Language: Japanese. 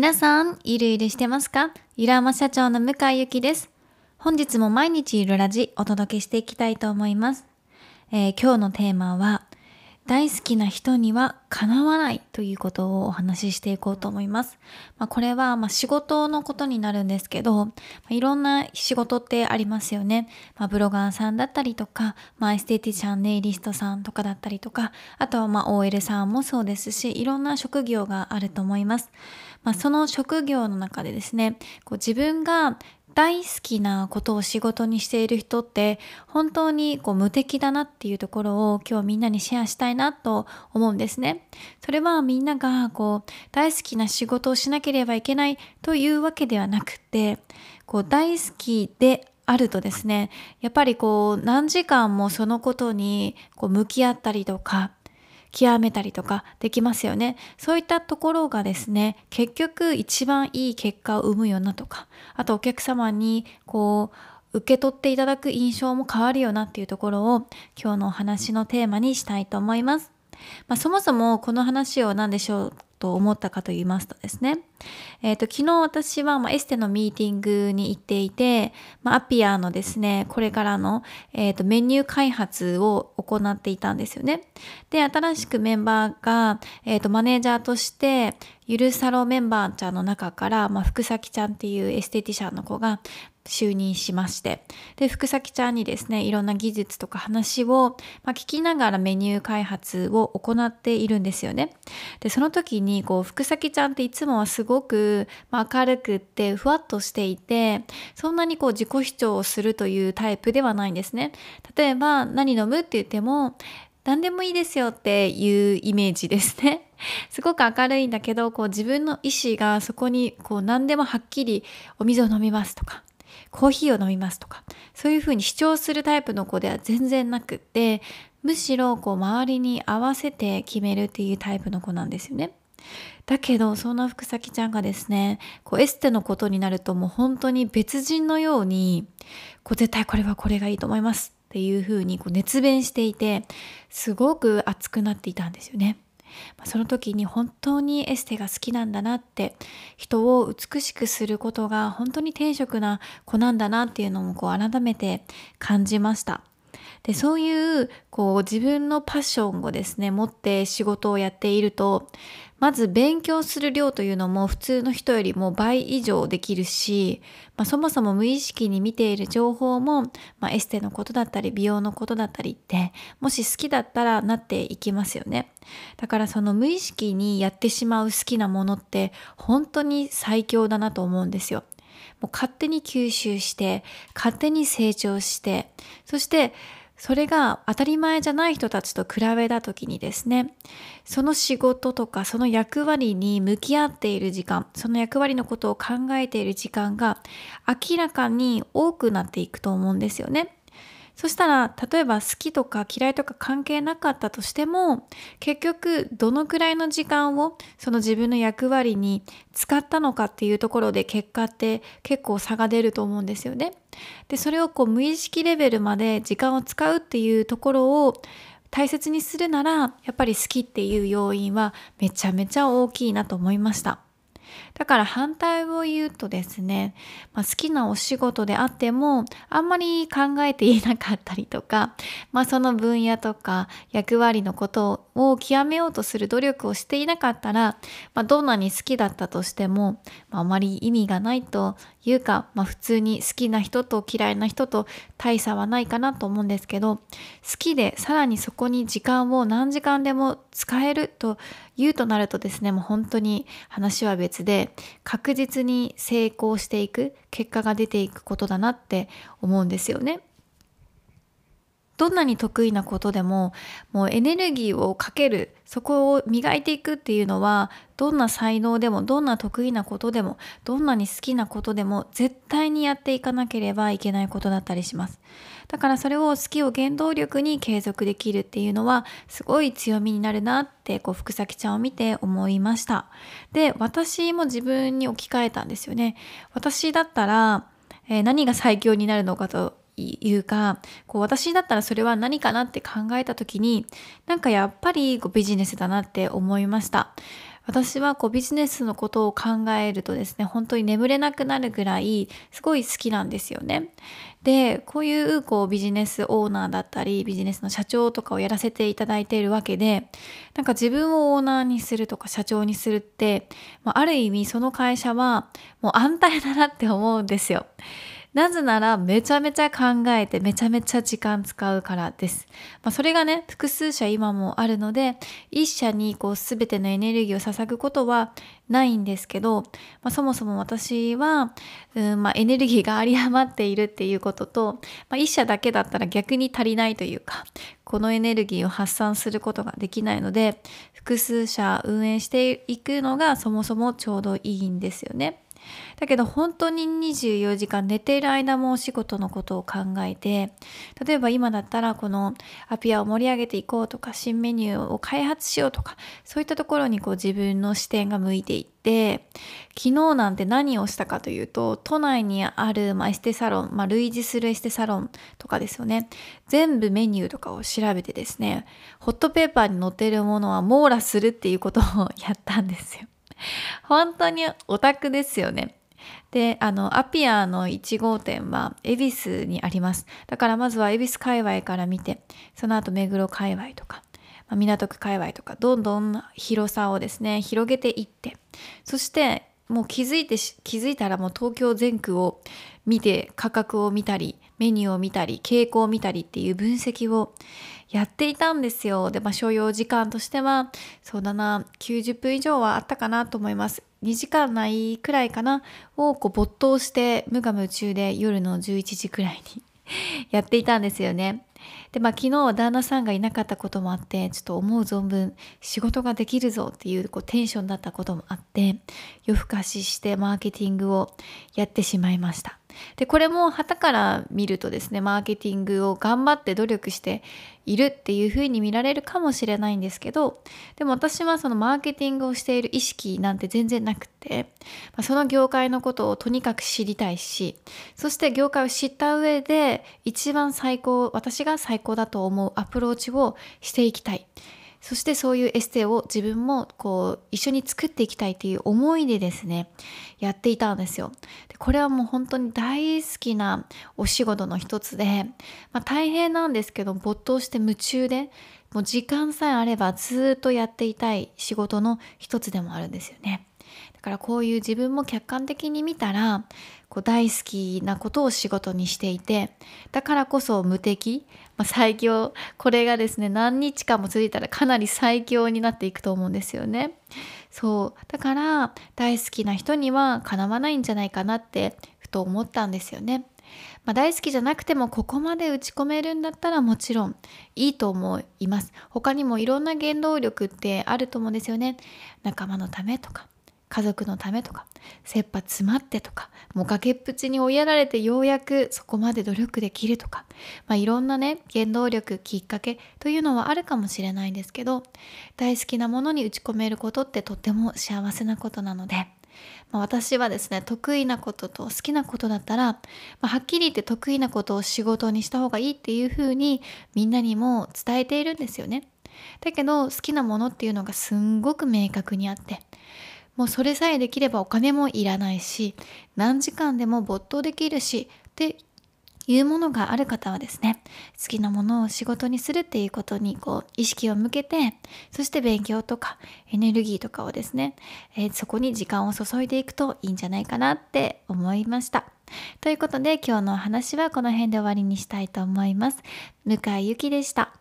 皆さん、ゆるゆるしてますか？ゆらま社長の向井ゆきです。本日も毎日ゆるラジお届けしていきたいと思います。えー、今日のテーマは、大好きな人にはかなわないということをお話ししていこうと思います。まあ、これはま仕事のことになるんですけど、まあ、いろんな仕事ってありますよね。まあ、ブロガーさんだったりとか、まあ、エステティシャン、ネイリストさんとかだったりとか、あとはま OL さんもそうですし、いろんな職業があると思います。まあ、その職業の中でですね、こう自分が大好きなことを仕事にしている人って本当にこう無敵だなっていうところを今日みんなにシェアしたいなと思うんですね。それはみんながこう大好きな仕事をしなければいけないというわけではなくてこう大好きであるとですねやっぱりこう何時間もそのことにこう向き合ったりとか極めたりとかできますよね。そういったところがですね、結局一番いい結果を生むよなとか、あとお客様にこう、受け取っていただく印象も変わるよなっていうところを今日のお話のテーマにしたいと思います。まあ、そもそもこの話を何でしょうと思ったかと言いますとですね、え、ー、と、昨日私は、ま、エステのミーティングに行っていて、ま、アピアのですね、これからの、え、と、メニュー開発を行っていたんですよね。で、新しくメンバーが、えっ、ー、と、マネージャーとして、ゆるサロメンバーちゃんの中から、まあ、福崎ちゃんっていうエステティシャンの子が就任しまして、で、福崎ちゃんにですね、いろんな技術とか話を、まあ、聞きながらメニュー開発を行っているんですよね。で、その時に、こう、福崎ちゃんっていつもはすごく、ま、明るくってふわっとしていて、そんなにこう自己主張をするというタイプではないんですね。例えば、何飲むって言っても、何でもいいですよっていうイメージですね。すごく明るいんだけど、こう自分の意思がそこにこう何でもはっきりお水を飲みますとか、コーヒーを飲みますとか、そういうふうに主張するタイプの子では全然なくって、むしろこう周りに合わせて決めるっていうタイプの子なんですよね。だけど、そんな福崎ちゃんがですね、こうエステのことになるともう本当に別人のように、こう絶対これはこれがいいと思いますっていうふうにこう熱弁していてすごく熱くなっていたんですよね。その時に本当にエステが好きなんだなって人を美しくすることが本当に天職な子なんだなっていうのもこう改めて感じました。でそういうこう自分のパッションをですね持って仕事をやっているとまず勉強する量というのも普通の人よりも倍以上できるし、まあ、そもそも無意識に見ている情報も、まあ、エステのことだったり美容のことだったりってもし好きだったらなっていきますよね。だからその無意識にやってしまう好きなものって本当に最強だなと思うんですよ。もう勝手に吸収して勝手に成長してそしてそれが当たり前じゃない人たちと比べた時にですねその仕事とかその役割に向き合っている時間その役割のことを考えている時間が明らかに多くなっていくと思うんですよね。そしたら例えば好きとか嫌いとか関係なかったとしても結局どのくらいの時間をその自分の役割に使ったのかっていうところで結果って結構差が出ると思うんですよね。でそれをこう無意識レベルまで時間を使うっていうところを大切にするならやっぱり好きっていう要因はめちゃめちゃ大きいなと思いました。だから反対を言うとですね、まあ、好きなお仕事であってもあんまり考えていなかったりとか、まあ、その分野とか役割のことを極めようとする努力をしていなかったら、まあ、どんなに好きだったとしても、まあ、あまり意味がないというか、まあ、普通に好きな人と嫌いな人と大差はないかなと思うんですけど好きでさらにそこに時間を何時間でも使えると言うとなるとですねもう本当に話は別で確実に成功していく結果が出ていくことだなって思うんですよね。どんなに得意なことでももうエネルギーをかけるそこを磨いていくっていうのはどんな才能でもどんな得意なことでもどんなに好きなことでも絶対にやっていかなければいけないことだったりします。だからそれを好きを原動力に継続できるっていうのはすごい強みになるなってこう福崎ちゃんを見て思いました。で私も自分に置き換えたんですよね。私だったら、え、何が最強になるのかというかこう私だったらそれは何かなって考えた時になんかやっぱりこうビジネスだなって思いました私はこうビジネスのことを考えるとですね本当に眠れなくなるぐらいすごい好きなんですよね。でこういうこうビジネスオーナーだったりビジネスの社長とかをやらせていただいているわけでなんか自分をオーナーにするとか社長にするって、まあ、ある意味その会社はもう安泰だなって思うんですよ。なぜならめちゃめちゃ考えてめちゃめちゃ時間使うからです。まあ、それがね、複数社今もあるので、一社にこう全てのエネルギーを捧ぐことはないんですけど、まあ、そもそも私は、うんまあ、エネルギーが有り余っているっていうことと、まあ、一社だけだったら逆に足りないというか、このエネルギーを発散することができないので、複数社運営していくのがそもそもちょうどいいんですよね。だけど本当に24時間寝ている間もお仕事のことを考えて例えば今だったらこのアピアを盛り上げていこうとか新メニューを開発しようとかそういったところにこう自分の視点が向いていって昨日なんて何をしたかというと都内にある、ま、エステサロン、まあ、類似するエステサロンとかですよね全部メニューとかを調べてですねホットペーパーに載ってるものは網羅するっていうことをやったんですよ。本当にオタクですよね。で、あの、アピアの1号店は恵比寿にあります。だからまずは恵比寿界隈から見て、その後目黒界隈とか、まあ、港区界隈とか、どんどん広さをですね、広げていって、そしてもう気づいて気づいたらもう東京全区を見て価格を見たりメニューを見たり傾向を見たりっていう分析をやっていたんですよ。で、まあ、所要時間としては、そうだな、90分以上はあったかなと思います。2時間ないくらいかな、をこう没頭して無我夢中で夜の11時くらいに やっていたんですよね。で、まあ昨日旦那さんがいなかったこともあって、ちょっと思う存分仕事ができるぞっていうこうテンションだったこともあって、夜更かししてマーケティングをやってしまいました。でこれも旗から見るとですねマーケティングを頑張って努力しているっていうふうに見られるかもしれないんですけどでも私はそのマーケティングをしている意識なんて全然なくて、その業界のことをとにかく知りたいしそして業界を知った上で一番最高私が最高だと思うアプローチをしていきたい。そしてそういうエステを自分もこう一緒に作っていきたいという思いでですねやっていたんですよ。でこれはもう本当に大好きなお仕事の一つで、まあ、大変なんですけど没頭して夢中でもう時間さえあればずっとやっていたい仕事の一つでもあるんですよね。だからこういう自分も客観的に見たらこう大好きなことを仕事にしていてだからこそ無敵、まあ、最強これがですね何日間も続いたらかなり最強になっていくと思うんですよね。そうだから大好きな人にはかなわないんじゃないかなってふと思ったんですよね。まあ、大好きじゃなくてもここまで打ち込めるんだったらもちろんいいと思います。他にもいろんな原動力ってあると思うんですよね。仲間のためとか家族のためとか切羽詰まってとかもう崖っぷちに追いやられてようやくそこまで努力できるとか、まあ、いろんなね原動力きっかけというのはあるかもしれないんですけど大好きなものに打ち込めることってとっても幸せなことなので、まあ、私はですね得意なことと好きなことだったら、まあ、はっきり言って得意なことを仕事にした方がいいっていうふうにみんなにも伝えているんですよね。だけど好きなものっていうのがすんごく明確にあってもうそれさえできればお金もいらないし何時間でも没頭できるしっていうものがある方はですね好きなものを仕事にするっていうことにこう意識を向けてそして勉強とかエネルギーとかをですね、えー、そこに時間を注いでいくといいんじゃないかなって思いました。ということで今日のお話はこの辺で終わりにしたいと思います。向井ゆきでした。